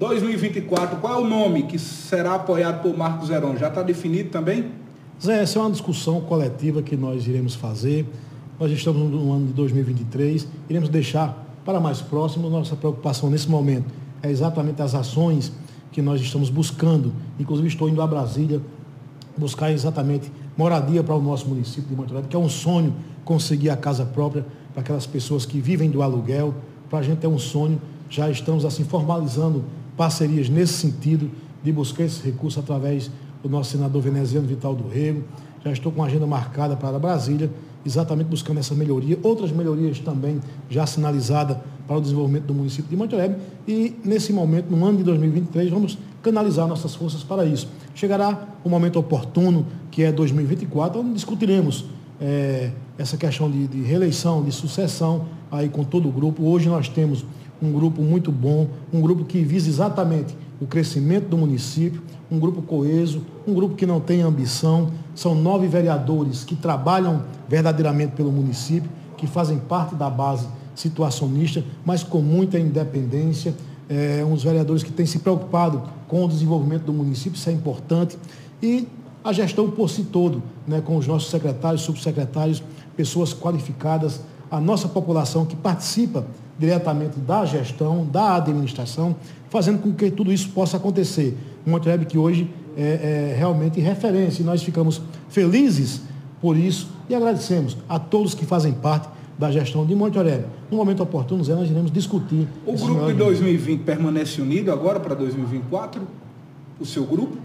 2024, qual é o nome que será apoiado por Marcos Zeron? Já está definido também? Zé, essa é uma discussão coletiva que nós iremos fazer. Nós estamos no ano de 2023, iremos deixar para mais próximo. Nossa preocupação nesse momento é exatamente as ações que nós estamos buscando. Inclusive, estou indo a Brasília buscar exatamente moradia para o nosso município de Monte que é um sonho conseguir a casa própria para aquelas pessoas que vivem do aluguel. Para a gente é um sonho. Já estamos assim formalizando parcerias nesse sentido de buscar esse recurso através do nosso senador veneziano Vital do Rego. Já estou com a agenda marcada para Brasília, exatamente buscando essa melhoria. Outras melhorias também já sinalizadas para o desenvolvimento do município de Monterrey. E nesse momento, no ano de 2023, vamos canalizar nossas forças para isso. Chegará o momento oportuno, que é 2024, onde discutiremos é, essa questão de, de reeleição, de sucessão aí com todo o grupo. Hoje nós temos um grupo muito bom, um grupo que visa exatamente o crescimento do município, um grupo coeso, um grupo que não tem ambição. São nove vereadores que trabalham verdadeiramente pelo município, que fazem parte da base situacionista, mas com muita independência. É, uns vereadores que têm se preocupado com o desenvolvimento do município, isso é importante. E a gestão por si todo, né, com os nossos secretários, subsecretários, pessoas qualificadas, a nossa população que participa diretamente da gestão, da administração, fazendo com que tudo isso possa acontecer. Um Monterrey que hoje é, é realmente referência e nós ficamos felizes por isso e agradecemos a todos que fazem parte da gestão de Monte Aurélio. No momento oportuno, Zé, nós iremos discutir. O grupo de 2020 permanece unido agora para 2024? O seu grupo?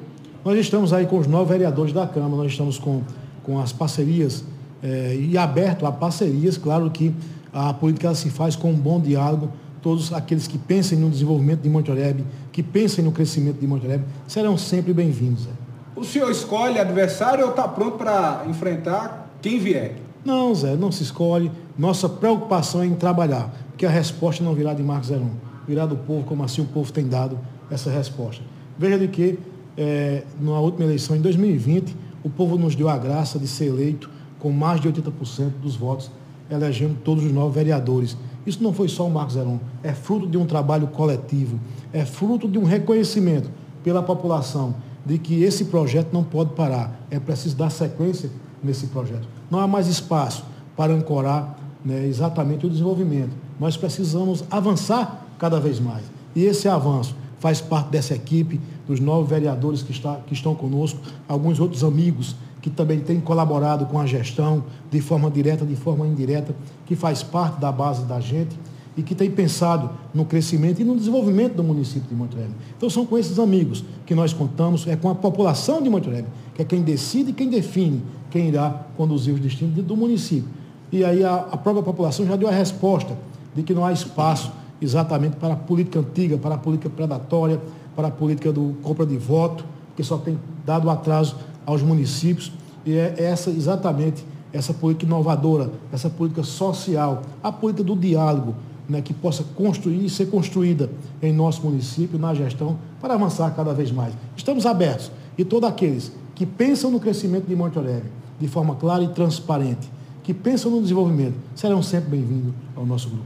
Nós estamos aí com os nove vereadores da Câmara, nós estamos com, com as parcerias é, e aberto a parcerias, claro que a política se faz com um bom diálogo. Todos aqueles que pensem no desenvolvimento de Monte Oreb, que pensem no crescimento de Monte Oreb, serão sempre bem-vindos. O senhor escolhe adversário ou está pronto para enfrentar quem vier? Não, Zé, não se escolhe. Nossa preocupação é em trabalhar, porque a resposta não virá de Marcos Zeron, virá do povo, como assim o povo tem dado essa resposta. Veja de que, é, na última eleição, em 2020, o povo nos deu a graça de ser eleito com mais de 80% dos votos elegendo todos os novos vereadores. Isso não foi só o Marcos Zeron, é fruto de um trabalho coletivo, é fruto de um reconhecimento pela população de que esse projeto não pode parar, é preciso dar sequência nesse projeto. Não há mais espaço para ancorar né, exatamente o desenvolvimento. Nós precisamos avançar cada vez mais. E esse avanço faz parte dessa equipe, dos nove vereadores que, está, que estão conosco, alguns outros amigos que também tem colaborado com a gestão de forma direta, de forma indireta, que faz parte da base da gente e que tem pensado no crescimento e no desenvolvimento do município de Monte Então são com esses amigos que nós contamos, é com a população de Monte que é quem decide e quem define quem irá conduzir os destinos do município. E aí a, a própria população já deu a resposta de que não há espaço exatamente para a política antiga, para a política predatória, para a política do compra de voto, que só tem dado atraso aos municípios e é essa exatamente essa política inovadora, essa política social, a política do diálogo, né, que possa construir e ser construída em nosso município, na gestão, para avançar cada vez mais. Estamos abertos e todos aqueles que pensam no crescimento de Monte Alegre de forma clara e transparente, que pensam no desenvolvimento, serão sempre bem-vindos ao nosso grupo.